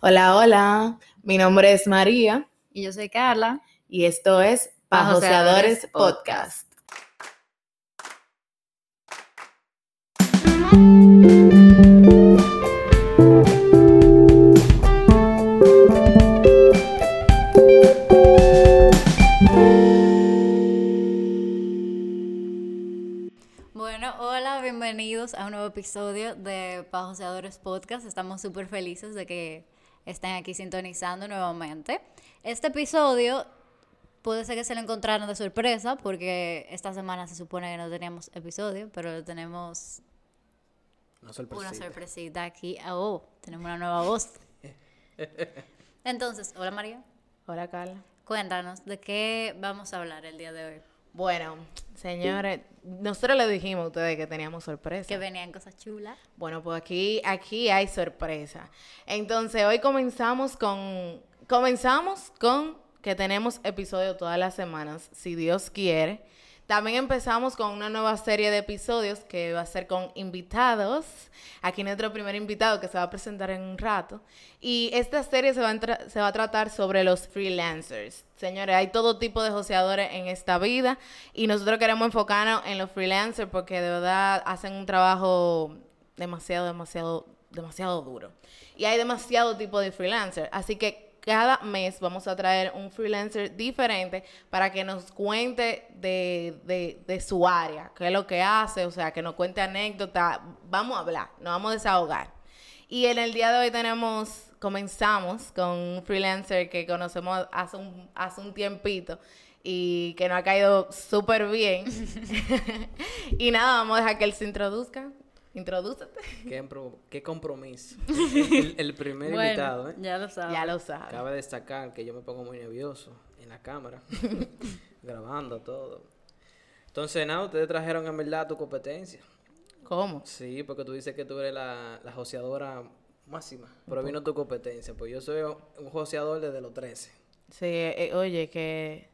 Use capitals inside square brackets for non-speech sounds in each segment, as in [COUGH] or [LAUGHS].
Hola, hola. Mi nombre es María. Y yo soy Carla. Y esto es Pajoseadores Podcast. Bueno, hola, bienvenidos a un nuevo episodio de Pajoseadores Podcast. Estamos súper felices de que estén aquí sintonizando nuevamente. Este episodio puede ser que se lo encontraron de sorpresa porque esta semana se supone que no teníamos episodio, pero tenemos Una sorpresita. una sorpresita aquí. Oh, tenemos una nueva voz. [LAUGHS] Entonces, hola María, Hola, Carla. cuéntanos de qué vamos a hablar el día de hoy. Bueno, señores, nosotros le dijimos a ustedes que teníamos sorpresa. Que venían cosas chulas. Bueno, pues aquí, aquí hay sorpresa. Entonces, hoy comenzamos con, comenzamos con que tenemos episodios todas las semanas, si Dios quiere. También empezamos con una nueva serie de episodios que va a ser con invitados. Aquí nuestro primer invitado que se va a presentar en un rato. Y esta serie se va a, tratar sobre los freelancers. Señores, hay todo tipo de joseadores en esta vida y nosotros queremos enfocarnos en los freelancers porque de verdad hacen un trabajo demasiado, demasiado, demasiado duro. Y hay demasiado tipo de freelancers. Así que cada mes vamos a traer un freelancer diferente para que nos cuente de, de- de su área, qué es lo que hace, o sea, que nos cuente anécdotas. Vamos a hablar, nos vamos a desahogar. Y en el día de hoy tenemos, comenzamos con un freelancer que conocemos hace un, hace un tiempito y que nos ha caído súper bien. [LAUGHS] [LAUGHS] y nada, vamos a dejar que él se introduzca. Introdúcete. Qué, compromiso. [LAUGHS] El, el primer invitado, ¿eh? ya lo sabes. Ya lo sabes. Cabe destacar que yo me pongo muy nervioso en la cámara, [LAUGHS] grabando todo. Entonces, nada, ustedes trajeron en verdad tu competencia. ¿Cómo? Sí, porque tú dices que tú eres la, la joseadora máxima. Pero vino tu competencia, pues yo soy un joseador desde los 13. Sí, eh, oye, que...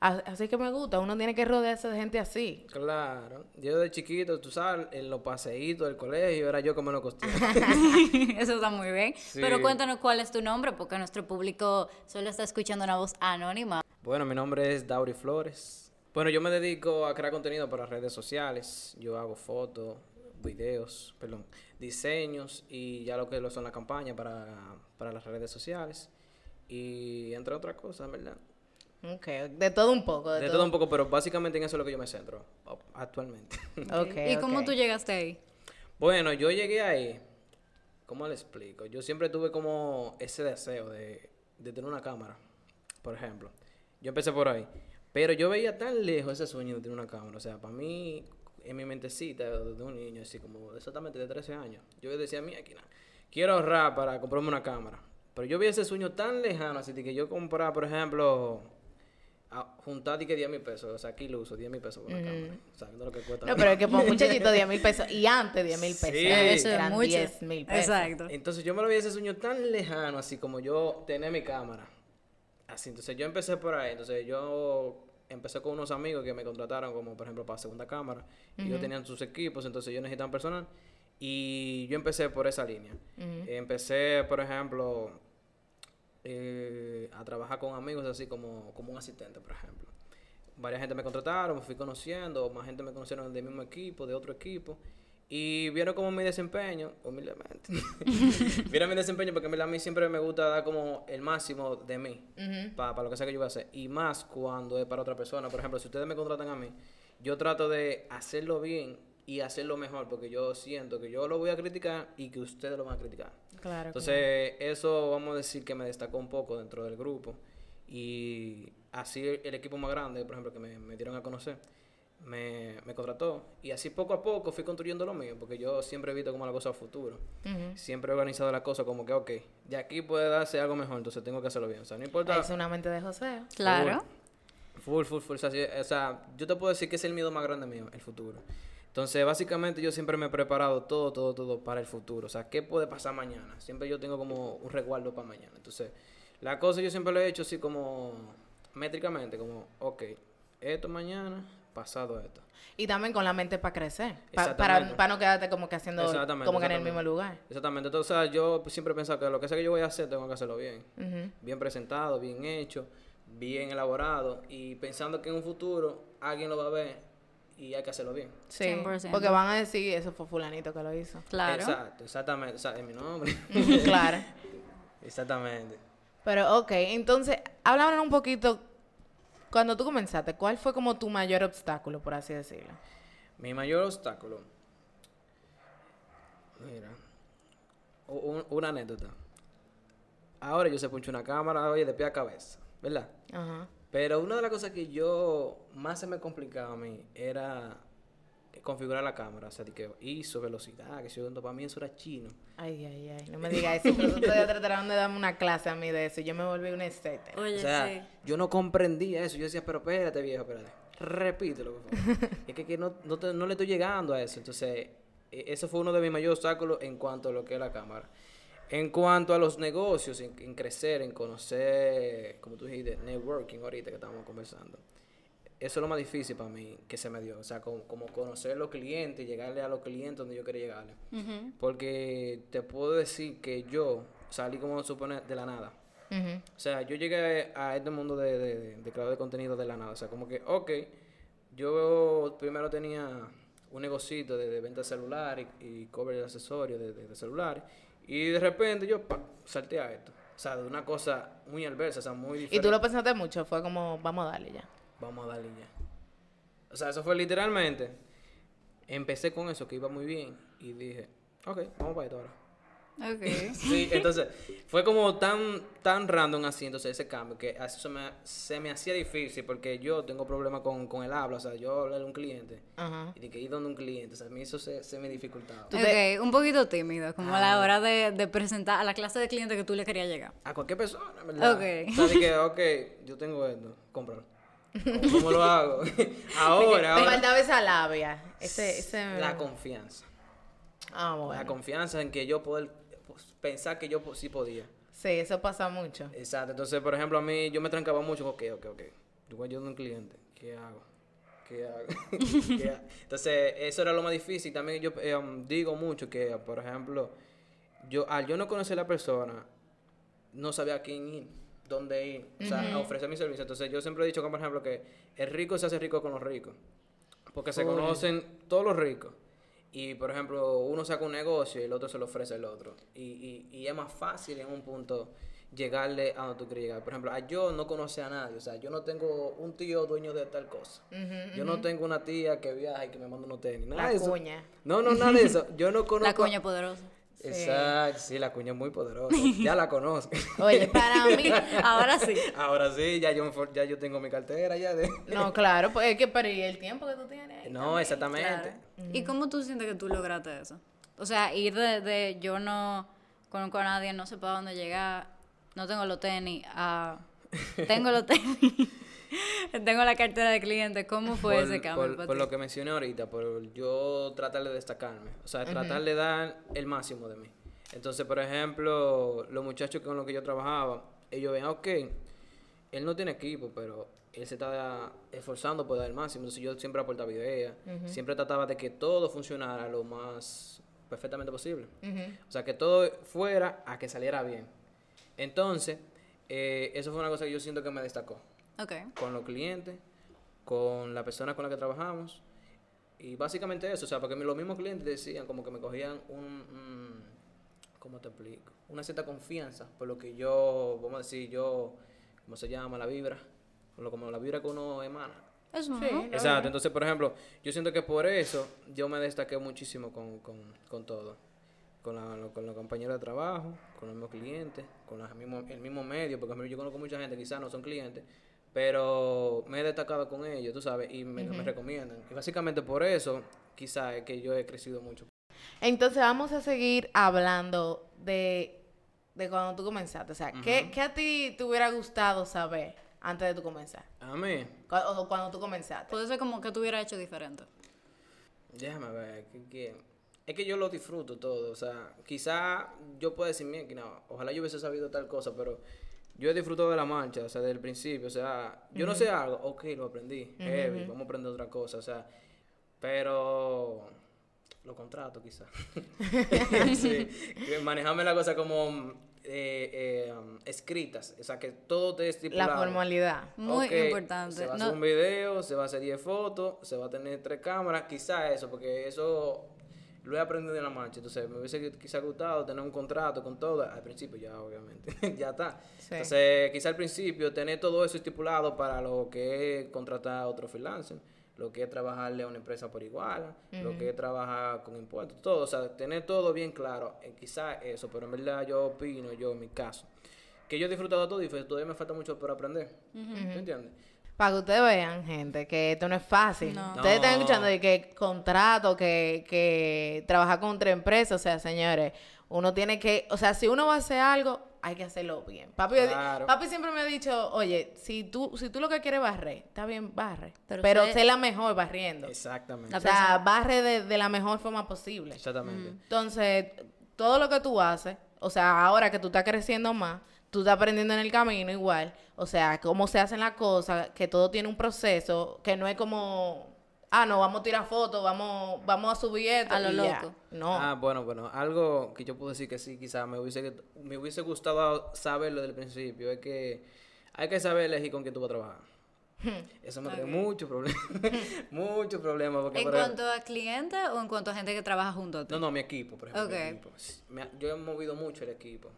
Así que me gusta, uno tiene que rodearse de gente así. Claro, yo de chiquito, tú sabes, en los paseitos del colegio, era yo que me lo costaba. [LAUGHS] Eso está muy bien. Sí. Pero cuéntanos cuál es tu nombre, porque nuestro público solo está escuchando una voz anónima. Bueno, mi nombre es Dauri Flores. Bueno, yo me dedico a crear contenido para redes sociales. Yo hago fotos, videos, perdón, diseños y ya lo que lo son las campañas para, para las redes sociales. Y entre otras cosas, ¿verdad? Ok, de todo un poco. De, De todo un poco, pero básicamente en eso es lo que yo me centro actualmente. Ok, [LAUGHS] ¿Y cómo tú llegaste ahí? bueno, yo llegué ahí, ¿cómo le explico? Yo siempre tuve como ese deseo de, de tener una cámara, por ejemplo. Yo empecé por ahí. Pero yo veía tan lejos ese sueño de tener una cámara. O sea, para mí, en mi mentecita, desde un niño, así como exactamente de 13 años, yo decía, mira, aquí nada, quiero ahorrar para comprarme una cámara. Pero yo veía ese sueño tan lejano, así de que yo compraba, por ejemplo, a juntar y que 10 mil pesos. O sea, aquí lo uso, 10 mil pesos por una cámara. Sabiendo lo que cuesta. No, pero es que por [LAUGHS] un muchachito 10 mil pesos y antes 10 mil pesos. Sí. Eso es eran mucho. 10 mil pesos. Exacto. Entonces yo me lo veía ese sueño tan lejano, así como yo tener mi cámara. Así, entonces yo empecé por ahí. Entonces yo empecé con unos amigos que me contrataron como por ejemplo para segunda cámara. Y ellos tenían sus equipos, entonces yo necesitaba personal. Y yo empecé por esa línea. Empecé, por ejemplo, eh, a trabajar con amigos así como, como un asistente, por ejemplo. Varias gente me contrataron, me fui conociendo, más gente me conocieron del mismo equipo, de otro equipo. Y vieron como mi desempeño, humildemente. [LAUGHS] vieron mi desempeño porque a mí siempre me gusta dar como el máximo de mí para lo que sea que yo voy a hacer. Y más cuando es para otra persona. Por ejemplo, si ustedes me contratan a mí, yo trato de hacerlo bien y hacerlo mejor porque yo siento que yo lo voy a criticar y que ustedes lo van a criticar. Claro. Entonces, eso vamos a decir que me destacó un poco dentro del grupo. Y así el, el equipo más grande, por ejemplo, que me, me dieron a conocer, me, me contrató. Y así poco a poco fui construyendo lo mío, porque yo siempre he visto como la cosa a futuro. Siempre he organizado la cosa como que, ok, de aquí puede darse algo mejor, entonces tengo que hacerlo bien. O sea, no importa. Es una mente de José. Claro. Full, full, full. O sea, si- o sea, yo te puedo decir que es el miedo más grande mío, el futuro. Entonces, básicamente yo siempre me he preparado todo, todo, todo para el futuro. O sea, ¿qué puede pasar mañana? Siempre yo tengo como un resguardo para mañana. Entonces, la cosa yo siempre lo he hecho así como métricamente, como, ok, esto mañana pasado esto. Y también con la mente para crecer. pa- para, para no quedarte como que haciendo Exactamente, como que en el mismo lugar. Exactamente. Entonces, o sea, yo siempre he pensado que lo que sea que yo voy a hacer, tengo que hacerlo bien. Bien presentado, bien hecho, bien elaborado. Y pensando que en un futuro alguien lo va a ver y hay que hacerlo bien. Sí, 100%. porque van a decir, eso fue fulanito que lo hizo. Claro. Exacto, exactamente. O sea, es mi nombre. claro. [LAUGHS] exactamente. Pero, ok, entonces, háblanos un poquito, cuando tú comenzaste, ¿cuál fue como tu mayor obstáculo, por así decirlo? Mi mayor obstáculo. Mira. un- una anécdota. Ahora yo sé puncho una cámara, oye, de pie a cabeza, ¿verdad? Ajá. Pero una de las cosas que yo más se me complicaba a mí era configurar la cámara, o sea, de que ISO, velocidad, que yo para mí eso era chino. Ay, ay, ay, no me digas eso, pero todavía trataron de darme una clase a mí de eso, yo me volví una estética. Oye, o sea, sí. yo no comprendía eso. Yo decía, pero espérate, viejo, espérate. Repítelo, por favor. [LAUGHS] es que, que no, no, te- no le estoy llegando a eso. Entonces, e- eso fue uno de mis mayores obstáculos en cuanto a lo que es la cámara. En cuanto a los negocios, en, en crecer, en conocer, como tú dijiste, networking ahorita que estábamos conversando. Eso es lo más difícil para mí que se me dio. O sea, como, como conocer a los clientes, llegarle a los clientes donde yo quería llegarle. Porque te puedo decir que yo salí como supone de la nada. O sea, yo llegué a este mundo de, de, de- de creador de contenido de la nada. O sea, como que, ok, yo primero tenía un negocito de, de venta de celular y, y cover de accesorios de, de, de celulares. Y de repente yo pa, salté a esto. O sea, de una cosa muy adversa, o sea, muy Y diferente. tú lo pensaste mucho, fue como, vamos a darle ya. Vamos a darle ya. O sea, eso fue literalmente. Empecé con eso que iba muy bien y dije, ok, vamos para esto ahora. Ok. Sí, entonces fue como tan tan random así, entonces ese cambio, que a eso se me, se me hacía difícil porque yo tengo problemas con, con el habla, o sea, yo hablarle a un cliente Ajá. y de que ir donde un cliente, o sea, a mí eso se, se me dificultaba. Te- Ok, un poquito tímido, como a la hora de, de presentar a la clase de cliente que tú le querías llegar. A cualquier persona, ¿verdad? Ok. O sea, de que, ok, yo tengo esto, cómpralo. ¿Cómo, cómo lo hago? [LAUGHS] [LAUGHS] ahora, ahora. faltaba esa labia, ese, ese... La confianza. Ah, La bueno. confianza en que yo poder pensar que yo sí podía. Sí, eso pasa mucho. Exacto, entonces, por ejemplo, a mí yo me trancaba mucho, ok, ok, ok, yo voy a un cliente, ¿qué hago? ¿Qué hago? [LAUGHS] ¿Qué hago? Entonces, eso era lo más difícil. También yo eh, um, digo mucho que, por ejemplo, yo al yo no conocer a la persona, no sabía a quién ir, dónde ir, o sea, a ofrecer mi servicio. Entonces, yo siempre he dicho, que, por ejemplo, que el rico se hace rico con los ricos, porque se conocen todos los ricos. Y, por ejemplo, uno saca un negocio y el otro se lo ofrece al otro. Y, y, y es más fácil en un punto llegarle a donde tú quieres llegar. Por ejemplo, a yo no conoce a nadie. O sea, yo no tengo un tío dueño de tal cosa. Yo no tengo una tía que viaja y que me manda unos tenis. Nada La de eso. No, no, nada de eso. Yo no [LAUGHS] conozco. La coña poderosa. Exacto, sí, la cuña es muy poderosa. [LAUGHS] Ya la conozco. Oye, para [LAUGHS] mí... Ahora sí. Ahora sí, ya yo, ya yo tengo mi cartera ya de... No, claro, pues es que pero ¿y el tiempo que tú tienes. No, exactamente. Claro. ¿Y cómo tú sientes que tú lograste eso? O sea, ir de, de yo no conozco a nadie, no sé para dónde llegar, no tengo los tenis, a tengo los [LAUGHS] tenis, [LAUGHS] tengo la cartera de cliente. ¿Cómo fue por, ese cambio por- lo que mencioné ahorita, por yo tratar de destacarme, o sea, tratar de dar el máximo de mí. Entonces, por ejemplo, los muchachos con los que yo trabajaba, ellos ven, ok, él no tiene equipo, pero él se está esforzando por dar el máximo. Entonces, yo siempre aportaba ideas, siempre trataba de que todo funcionara lo más perfectamente posible. O sea, que todo fuera a que saliera bien. Entonces, eh, eso fue una cosa que yo siento que me destacó Con los clientes, con la persona con la que trabajamos. Y básicamente eso, o sea, porque los mismos clientes decían como que me cogían un, un- ¿cómo te explico? Una cierta confianza por lo que yo, vamos a decir, yo, ¿cómo se llama? La vibra, por lo como la vibra que uno emana. Eso, Sí. ¿no? Exacto, entonces, por ejemplo, yo siento que por eso yo me destaqué muchísimo con, con, con todo. Con, la, con los compañeros de trabajo, con los mismos clientes, con los mismos, el mismo medio, porque yo conozco mucha gente, quizás no son clientes, pero me he destacado con ellos, tú sabes, y me, me recomiendan. Y básicamente por eso, quizás es que yo he crecido mucho. Entonces vamos a seguir hablando de, de cuando tú comenzaste. O sea, ¿qué, ¿qué a ti te hubiera gustado saber antes de tú comenzar? A mí, O cuando tú comenzaste. Puede ser como que tú hubieras hecho diferente. déjame ver, que, que- es que yo lo disfruto todo, o sea, quizás yo puedo decir, mira, que no, ojalá yo hubiese sabido tal cosa, pero yo he disfrutado de la marcha, o sea, desde el principio, o sea, yo no sé algo, ok, lo aprendí, heavy, vamos a aprender otra cosa, o sea, pero lo contrato quizás. [LAUGHS] sí, manejarme la cosa como eh, eh, escritas, o sea, que todo te estipulado. La formalidad. Muy Ok, importante. Se va a No- hacer un video, se va a hacer 10 fotos, se va a tener tres cámaras, quizá eso, porque eso lo he aprendido en la marcha. Entonces, me hubiese quizá gustado tener un contrato con todo. Al principio ya, obviamente, [LAUGHS] ya está. Sí. Entonces, quizá al principio tener todo eso estipulado para lo que es contratar a otro freelancer, lo que es trabajarle a una empresa por igual, lo que es trabajar con impuestos, todo. O sea, tener todo bien claro. Eh, quizá eso, pero en verdad yo opino, yo en mi caso, que yo he disfrutado todo y todavía me falta mucho por aprender. ¿Tú entiendes? Para que ustedes vean, gente, que esto no es fácil. No. Ustedes están escuchando de que contrato, que, que trabajar con otra empresa. O sea, señores, uno tiene que... O sea, si uno va a hacer algo, hay que hacerlo bien. Papi, Claro. papi siempre me ha dicho, oye, si tú, si tú lo que quieres es barrer, está bien, barre. Pero Pero, sé- sé la mejor barriendo. Exactamente. O sea, barre de, de la mejor forma posible. Exactamente. Entonces, todo lo que tú haces, o sea, ahora que tú estás creciendo más, tú estás aprendiendo en el camino igual, o sea, cómo se hacen las cosas, que todo tiene un proceso, que no es como, ah, no, vamos a tirar fotos, vamos, vamos a subir esto. A lo y ya. loco. No. Ah, bueno, bueno, algo que yo puedo decir que sí, quizás me hubiese, me hubiese gustado saberlo desde el principio, es que hay que saber elegir con quién tú vas a trabajar. Eso me trae muchos problemas, [LAUGHS] muchos problemas. Porque, ¿En cuanto a clientes o en cuanto a gente que trabaja junto a ti? No, no, mi equipo, por ejemplo. mi Ok. equipo. Me ha- yo he movido mucho el equipo.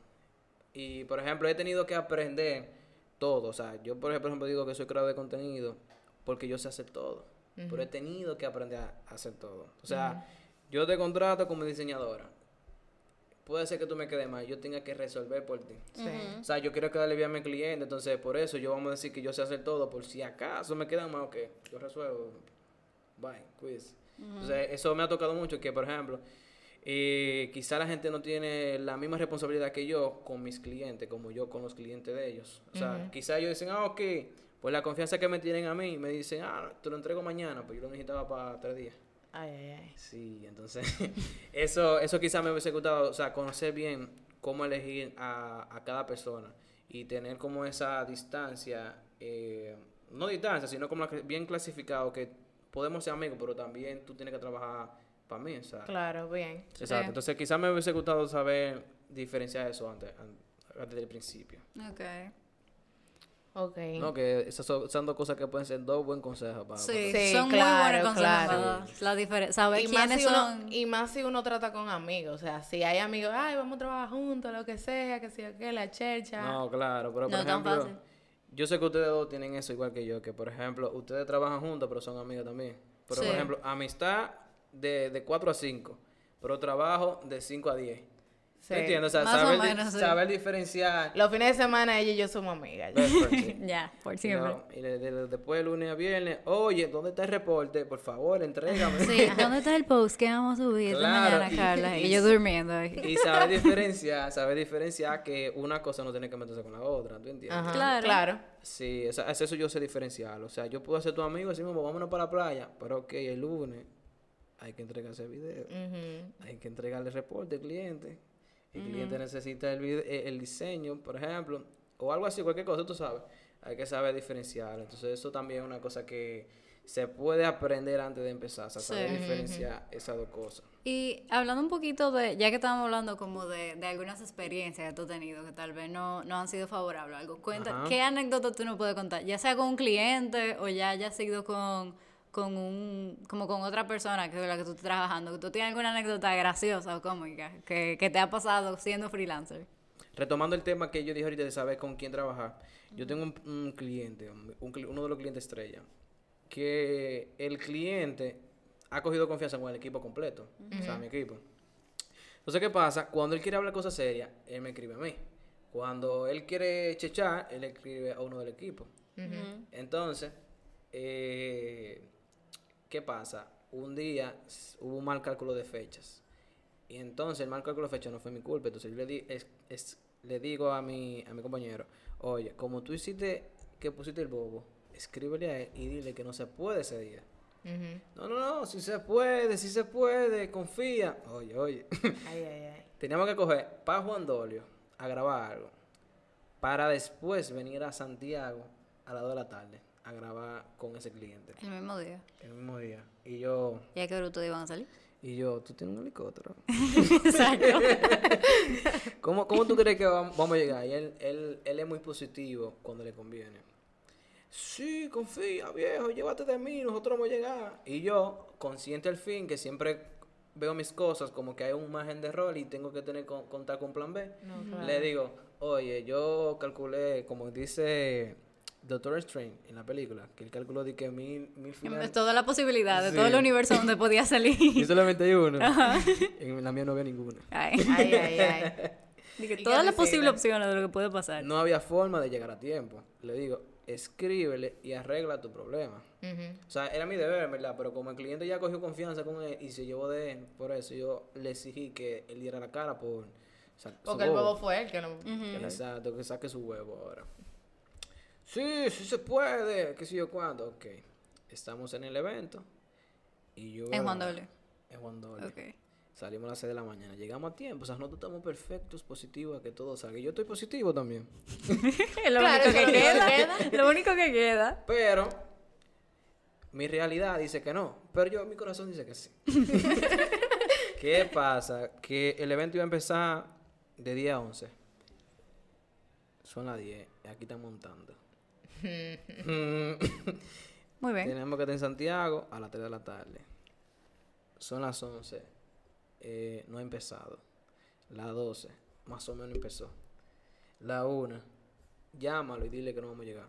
Y, por ejemplo, he tenido que aprender todo. O sea, yo, por ejemplo, digo que soy creador de contenido porque yo sé hacer todo. Pero he tenido que aprender a hacer todo. O sea, yo te contrato como diseñadora. Puede ser que tú me quedes mal, yo tenga que resolver por ti. Sí. O sea, yo quiero quedarle bien a mi cliente, entonces por eso yo vamos a decir que yo sé hacer todo, por si acaso me quedan mal, ok, yo resuelvo. Bye, quiz. Entonces, eso me ha tocado mucho, que por ejemplo, eh, quizá la gente no tiene la misma responsabilidad que yo con mis clientes, como yo con los clientes de ellos. O sea, quizá ellos dicen, ah, ok, pues la confianza que me tienen a mí, me dicen, ah, te lo entrego mañana, pues yo lo necesitaba para tres días. Ay, ay, ay. Sí, entonces [LAUGHS] eso, eso quizás me hubiese gustado, o sea, conocer bien cómo elegir a, a cada persona y tener como esa distancia, eh, no distancia, sino como bien clasificado, que podemos ser amigos, pero también tú tienes que trabajar para mí, o sea, Claro, bien. exacto. Entonces quizás me hubiese gustado saber diferenciar eso antes, an- antes del principio. Ok. Ok. No, que esas son, son dos cosas que pueden ser dos buen consejos para, Sí, Sí, son claro, muy buenos consejos, claro. La diferencia, saber Y más, quiénes si uno, son. y más si uno trata con amigos, o sea, si hay amigos, ay, vamos a trabajar juntos, lo que sea, que sea que la chercha. No, claro, pero por No tan ejemplo, fácil. yo sé que ustedes dos tienen eso igual que yo, que por ejemplo, ustedes trabajan juntos, pero son amigas también. Pero Sí. por ejemplo, amistad de, de 4 a 5, pero trabajo de 5 a 10. Sí. ¿Me entiendes? O sea, Más o saber, di- menos, sí. saber diferenciar. Los fines de semana ella y yo somos amigas. ya. [LAUGHS] sí. Ya, por siempre. No, y de- de- después de lunes a viernes, oye, ¿dónde está el reporte? Por favor, entrégame. Sí, ¿dónde está el post que vamos a subir esta Claro, mañana, y- Carla? Y, y- yo durmiendo. ahí. Y saber [LAUGHS] diferenciar, saber diferenciar que una cosa no tiene que meterse con la otra, ¿tú entiendes? Ajá, Claro. claro. Sí, o sea, es eso yo sé diferenciarlo. O sea, yo puedo ser tu amigo y decimos, vámonos para la playa, pero ok, el lunes hay que entregarse el video, hay que entregarle reporte al cliente. El cliente necesita el, vide- eh, el diseño, por ejemplo, o algo así, cualquier cosa, tú sabes. Hay que saber diferenciarlo. Entonces, eso también es una cosa que se puede aprender antes de empezar, o sea, saber Sí. diferenciar esas dos cosas. Y hablando un poquito de, ya que estamos hablando como de, de algunas experiencias que tú has tenido que tal vez no, no han sido favorables, algo, cuenta, Ajá. ¿qué anécdota tú nos puedes contar? Ya sea con un cliente o ya haya sido con, con un, como con otra persona que con la que tú estás trabajando. ¿Tú tienes alguna anécdota graciosa o cómica que, que te ha pasado siendo freelancer? Retomando el tema que yo dije ahorita de saber con quién trabajar, yo tengo un, un cliente, un- uno de los clientes estrella, que el cliente ha cogido confianza con el equipo completo, o sea, mi equipo. Entonces, ¿qué pasa? Cuando él quiere hablar cosas serias, él me escribe a mí. Cuando él quiere chechar, él escribe a uno del equipo. Entonces, eh, ¿qué pasa? Un día hubo un mal cálculo de fechas. Y entonces el mal cálculo de fechas no fue mi culpa. Entonces yo le, di, es- es- le digo a mi, a mi compañero, oye, como tú hiciste que pusiste el bobo, escríbele a él y dile que no se puede ese día. No, no, no, si se puede, si se puede, confía. Oye, oye. Ay, ay, ay. [LAUGHS] Teníamos que coger para Juan Dolio a grabar algo. para después venir a Santiago a las 2 de la tarde a grabar con ese cliente El mismo día. el mismo día. Y yo, ¿Y a qué ustedes iban a salir? y yo, tú tienes un helicóptero. [LAUGHS] Exacto. [LAUGHS] ¿Cómo, cómo tú crees que vam- vamos a llegar? Y él, él, él es muy positivo cuando le conviene. Sí, confía, viejo, llévate de mí, nosotros vamos a llegar. Y yo, consciente al fin, que siempre veo mis cosas como que hay un margen de error y tengo que tener con- contar con plan B, le digo, oye, yo calculé, como dice Doctor Strange en la película, que él calculó de que mil, mil finales. toda la posibilidad, de Sí. todo el universo donde podía Y salir. [LAUGHS] solamente hay uno. En la mía no había ninguna. [LAUGHS] Ay. Ay, ay, ay. Dije, ¿Y todas las posibles opciones de lo que puede pasar. No había forma de llegar a tiempo. Le digo, escríbele y arregla tu problema. O sea, era mi deber, ¿verdad? Pero como el cliente ya cogió confianza con él y se llevó de él, por eso yo le exigí que él diera la cara por... Porque el bobo fue él que no. Exacto, que saque su huevo ahora. Sí, sí se puede, qué sé yo cuándo. Ok, estamos en el evento. Y yo... En Juan Doble. En Juan Doble. Ok. Salimos a las 6 de la mañana. Llegamos a tiempo. O sea, nosotros estamos perfectos, positivos, a que todo salga. Y yo estoy positivo también. [LAUGHS] Es lo Claro, único que lo queda. que Lo único que queda. Pero mi realidad dice que no. Pero yo, mi corazón dice que sí. [LAUGHS] ¿Qué pasa? Que el evento iba a empezar de 10 a 11. Son las 10. Y aquí están montando. Muy bien. Tenemos que estar en Santiago a las 3 de la tarde. Son las 11. Eh, no ha empezado. Las 12. Más o menos empezó. La 1. Llámalo y dile que no vamos a llegar.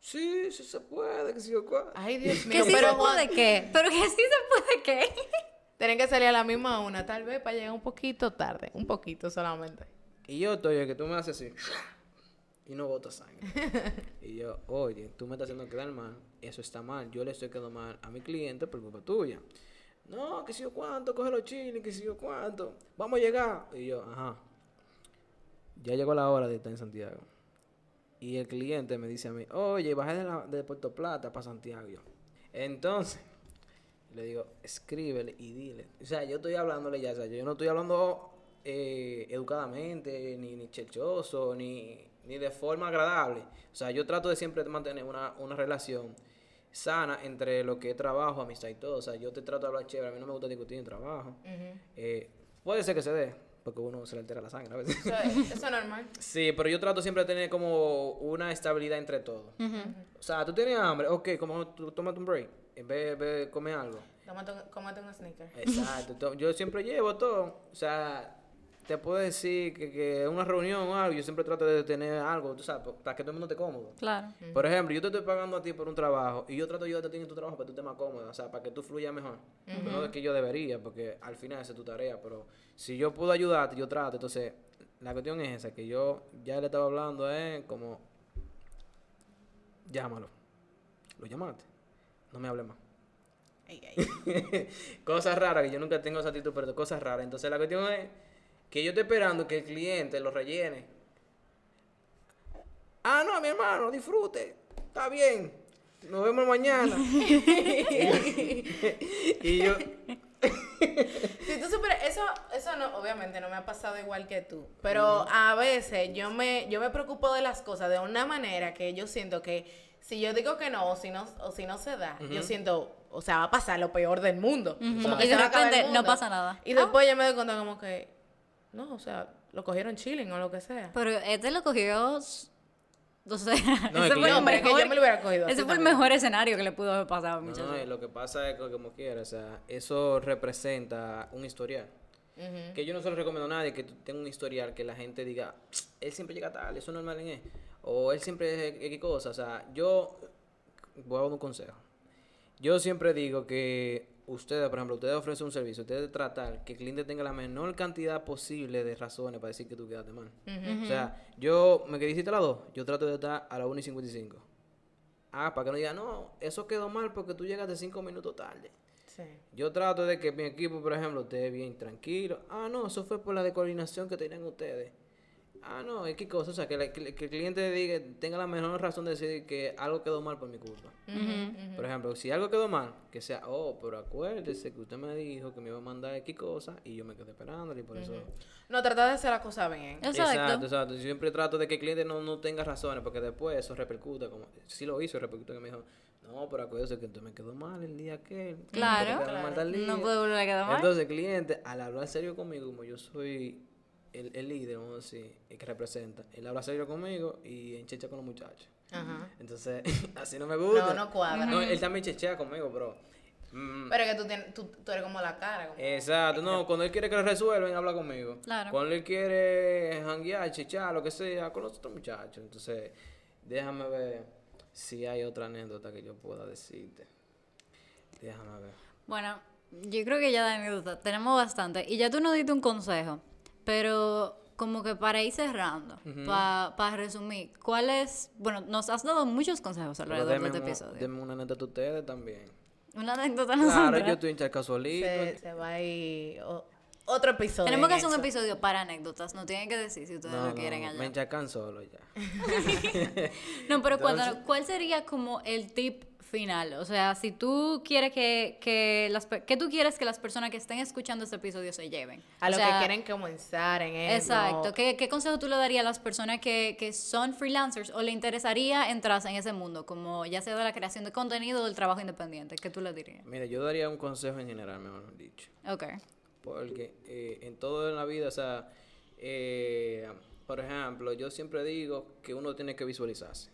Sí, sí se puede, que sí o cuál. Ay, Dios [LAUGHS] ¿Que mío. sí pero se puede qué? ¿Pero que sí se puede qué? [LAUGHS] Tienen que salir a la misma una, tal vez para llegar un poquito tarde. Un poquito solamente. Y yo estoy, que tú me haces así. Y no botas sangre. [LAUGHS] y yo, oye, tú me estás haciendo quedar mal. Eso está mal. Yo le estoy quedando mal a mi cliente por culpa tuya. No, que si yo cuánto, coge los chiles, que si yo cuánto. Vamos a llegar. Y yo, ajá. Ya llegó la hora de estar en Santiago. Y el cliente me dice a mí, oye, bajé de, la- de Puerto Plata para Santiago. Yo, Entonces, le digo, escríbele y dile. O sea, yo estoy hablándole ya, o sea, yo no estoy hablando eh, educadamente, ni, ni chechoso, ni, ni de forma agradable. O sea, yo trato de siempre mantener una, una relación sana entre lo que es trabajo, amistad y todo. O sea, yo te trato de hablar chévere, a mí no me gusta discutir en trabajo. Eh, puede ser que se dé, porque uno se le altera la sangre a veces. Eso es, [LAUGHS] eso es normal. Sí, pero yo trato siempre de tener como una estabilidad entre todos. O sea, tú tienes hambre, ok, como tú tómate un break, ve, ve, come algo. Tómate un, sneaker. Exacto, to- yo siempre llevo todo. O sea, te puedo decir que, que una reunión o algo, yo siempre trato de tener algo, tú sabes, pa- para que todo el mundo esté cómodo. Claro. Por ejemplo, yo te estoy pagando a ti por un trabajo y yo trato de ayudarte a ti en tu trabajo para que tú estés más cómodo, o sea, para que tú fluyas mejor. No es que yo debería, porque al final esa es tu tarea, pero si yo puedo ayudarte, yo trato. Entonces, la cuestión es esa, que yo ya le estaba hablando, eh, como, llámalo. Lo llamaste. No me hable más. Ay, ay. [LAUGHS] cosas raras, que yo nunca tengo esa actitud, pero cosas raras. Entonces la cuestión es que yo estoy esperando que el cliente lo rellene. Ah, no, mi hermano, disfrute. Está bien. Nos vemos mañana. [LAUGHS] y yo, [LAUGHS] Si tú supieras, eso, eso no, obviamente no me ha pasado igual que tú, pero a veces yo me, yo me preocupo de las cosas de una manera que yo siento que si yo digo que no o si no, o si no se da, yo siento, o sea, va a pasar lo peor del mundo. Como que Y se de repente no pasa nada. Y después yo me doy cuenta como que, no, o sea, lo cogieron chilling o lo que sea. Pero este lo cogió. s- O sea, No, ese el fue el No, mejor. yo me lo hubiera cogido. Ese fue el mejor escenario que le pudo haber pasado a mi no, y lo que pasa es que como quiera, o sea, eso representa un historial. Que yo no se lo recomiendo a nadie que tú tengas un historial que la gente diga, él siempre llega tarde, eso es normal en él. O él siempre es X cosa. O sea, yo voy a dar un consejo. Yo siempre digo que ustedes, por ejemplo, ustedes ofrecen un servicio, ustedes tratar que el cliente tenga la menor cantidad posible de razones para decir que tú quedaste mal. O sea, yo me quedé hiciste a las 2, yo trato de estar a las 1 y 55. Ah, para que no digan, no, eso quedó mal porque tú llegaste 5 minutos tarde. Sí. Yo trato de que mi equipo, por ejemplo, esté bien tranquilo. Ah, no, eso fue por la de coordinación que tenían ustedes. Ah, no, es qué cosa, o sea, que, la- que- que el cliente diga, tenga la mejor razón de decir que algo quedó mal por mi culpa. Por ejemplo, si algo quedó mal, que sea, oh, pero acuérdese que usted me dijo que me iba a mandar X cosa y yo me quedé esperándole y por eso... No, trata de hacer la cosa bien. Exacto. Exacto, exacto. Yo siempre trato de que el cliente no, no tenga razones, porque después eso repercute, como si lo hizo, repercute que me dijo, no, pero acuérdese que usted me quedó mal el día que Claro. No puede volver a quedar mal. Entonces el cliente, al hablar serio conmigo, como yo soy el, el líder, vamos a decir, el que representa, él habla serio conmigo y enchecha con los muchachos. Ajá. Entonces, [LAUGHS] así no me gusta. No, no cuadra. No, él también chechea conmigo, bro. Mm, Pero que tú, tienes, tú, tú eres como la cara. como- Exacto, no, cuando él quiere que lo resuelvan, habla conmigo. Claro. Cuando él quiere janguear, chichar, lo que sea, con los otros muchachos. Entonces, déjame ver si hay otra anécdota que yo pueda decirte. Déjame ver. Bueno, yo creo que ya de anécdota tenemos bastante. Y ya tú nos diste un consejo, pero como que para ir cerrando, para resumir, ¿cuál es? Bueno, nos has dado muchos consejos alrededor de este un- episodio. denme una anécdota ustedes también. Una anécdota Claro, nosotras. yo estoy en charca solito. se, se va a ir otro episodio. Tenemos que hacer un episodio para anécdotas, no tienen que decir si ustedes No, lo no, quieren me allá. enchacan solo ya. [LAUGHS] No, pero cuando, ¿cuál sería como el tip final? O sea, si tú quieres que, que las ¿qué tú quieres que las personas que estén escuchando este episodio se lleven? A O lo sea, que quieren comenzar en eso. Exacto. ¿Qué, qué consejo tú le darías a las personas que, que son freelancers o le interesaría entrarse en ese mundo, como ya sea de la creación de contenido o del trabajo independiente? ¿Qué tú le dirías? Mira, yo daría un consejo en general, mejor dicho. Ok. Porque eh, en todo en la vida, o sea, eh, por ejemplo, yo siempre digo que uno tiene que visualizarse.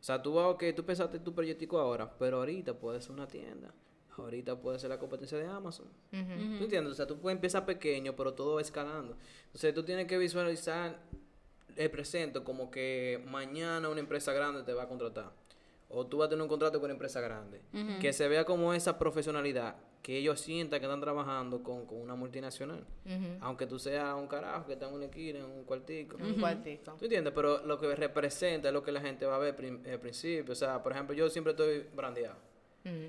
O sea, tú, vas, que tú pensaste tu proyectico ahora, pero ahorita puede ser una tienda. Ahorita puede ser la competencia de Amazon. ¿Tú entiendes? O sea, tú puedes empezar pequeño, pero todo va escalando. Entonces, tú tienes que visualizar el presente como que mañana una empresa grande te va a contratar. O tú vas a tener un contrato con una empresa grande. Que se vea como esa profesionalidad. Que ellos sientan que están trabajando con, con una multinacional. Aunque tú seas un carajo que está en una esquina, en un cuartico. Un cuartico. ¿Tú entiendes? Pero lo que representa es lo que la gente va a ver prim- al principio. O sea, por ejemplo, yo siempre estoy brandeado.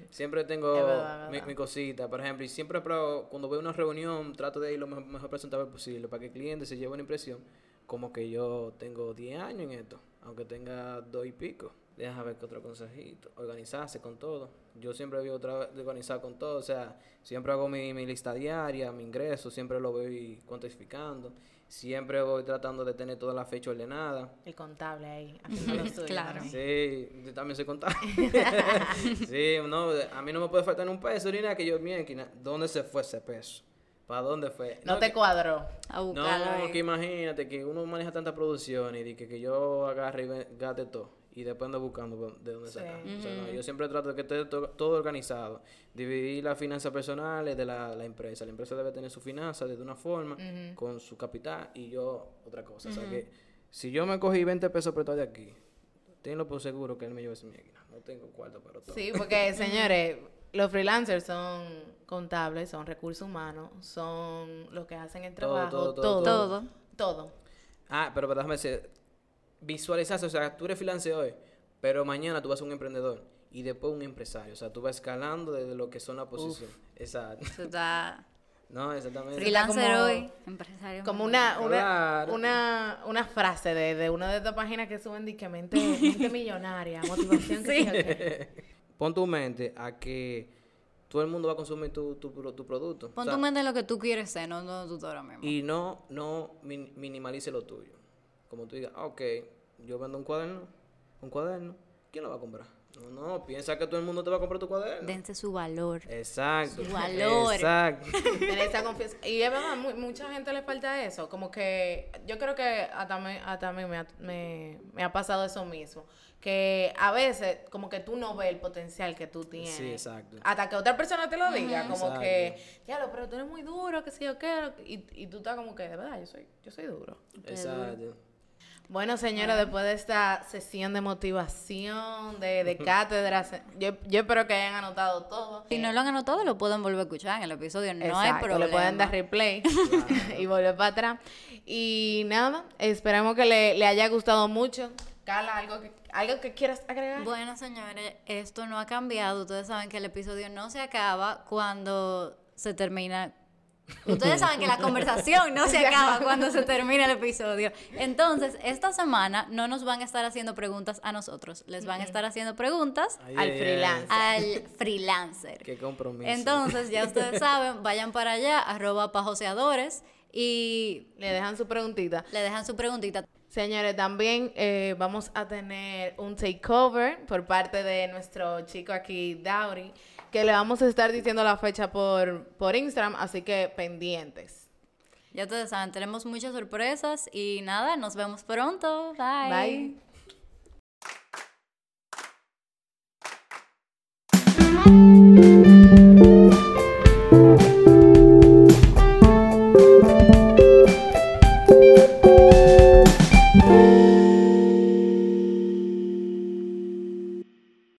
Siempre tengo verdad, mi, verdad. mi cosita, por ejemplo, y siempre cuando voy a una reunión trato de ir lo mejor, mejor presentable posible para que el cliente se lleve una impresión como que yo tengo 10 años en esto, aunque tenga dos y pico. Déjame ver qué otro consejito. Organizarse con todo. Yo siempre vivo otra vez de organizar con todo. O sea, siempre hago mi, mi lista diaria, mi ingreso, siempre lo voy cuantificando. Siempre voy tratando de tener toda la fecha ordenada. El contable ahí, lo [LAUGHS] suyo. Claro. ¿no? Sí, yo también sé contar. [LAUGHS] sí, no, a mí no me puede faltar un peso ni nada que yo, mira, ¿dónde se fue ese peso? ¿Para dónde fue? No te que- cuadró. A buscarlo no, que imagínate que uno maneja tanta producción y que, que yo agarre y gaste todo y después ando buscando de dónde Sí. sacar. O sea, no, yo siempre trato de que esté to- todo organizado. Dividir las finanzas personales de la, la empresa. La empresa debe tener sus finanzas de una forma, con su capital y yo otra cosa. O sea que si yo me cogí 20 pesos prestados de aquí, tenlo por seguro que él me lleva esa máquina. No tengo cuarto, pero todo. Sí, porque [LAUGHS] señores, los freelancers son contables, son recursos humanos, son los que hacen el Todo, trabajo, todo, todo, todo, todo. Todo. Ah, pero déjame decir, visualizarse, o sea, tú eres freelancer hoy, pero mañana tú vas a ser un emprendedor y después un empresario, o sea, tú vas escalando desde lo que son las posiciones. Exacto. Eso está [LAUGHS] No, exactamente. freelancer como- hoy, empresario. Como una, una, Claro. una, una frase de, de una de estas páginas que suben de que mente, mente [LAUGHS] millonaria, motivación que sí. [LAUGHS] Pon tu mente a que todo el mundo va a consumir tu, tu, tu producto. Pon O sea, tu mente en lo que tú quieres ser, no no tú ahora mismo. y no, no min- minimalice lo tuyo. Como tú digas, ah, ok, yo vendo un cuaderno, un cuaderno, ¿quién lo va a comprar? No, no, piensa que todo el mundo te va a comprar tu cuaderno. Dense su valor. Exacto. Su valor. Exacto. [LAUGHS] Tener esa confianza. Y es verdad, mu- mucha gente le falta eso. Como que yo creo que hasta a mí, hasta a mí me, ha, me, me ha pasado eso mismo. Que a veces como que tú no ves el potencial que tú tienes. Sí, exacto. Hasta que otra persona te lo diga. Como Exacto. que, diablo, pero tú eres muy duro, que sé yo qué. Y, y tú estás como que, de verdad, yo soy, yo soy duro. Exacto. Bueno, señora, después de esta sesión de motivación, de, de cátedra, yo, yo espero que hayan anotado todo. Si no lo han anotado, lo pueden volver a escuchar en el episodio, no hay problema. le pueden dar replay [LAUGHS] [LAUGHS] y volver para atrás. Y nada, esperemos que le, le haya gustado mucho. Carla, ¿algo que, algo que quieras agregar? Bueno, señores, esto no ha cambiado. Ustedes saben que el episodio no se acaba cuando se termina Ustedes saben que la [LAUGHS] conversación no se acaba cuando se termina el episodio. Entonces, esta semana no nos van a estar haciendo preguntas a nosotros, les van a estar haciendo preguntas Ay, Al ay, ay. freelance. al freelancer. Qué compromiso. Entonces, ya ustedes [LAUGHS] saben, vayan para allá, arroba pajoseadores, y Le dejan su preguntita. le dejan su preguntita. Señores, también eh, vamos a tener un takeover por parte de nuestro chico aquí, Dauri, que le vamos a estar diciendo la fecha por, por Instagram, así que pendientes. Ya ustedes saben, tenemos muchas sorpresas y nada, nos vemos pronto. Bye. Bye.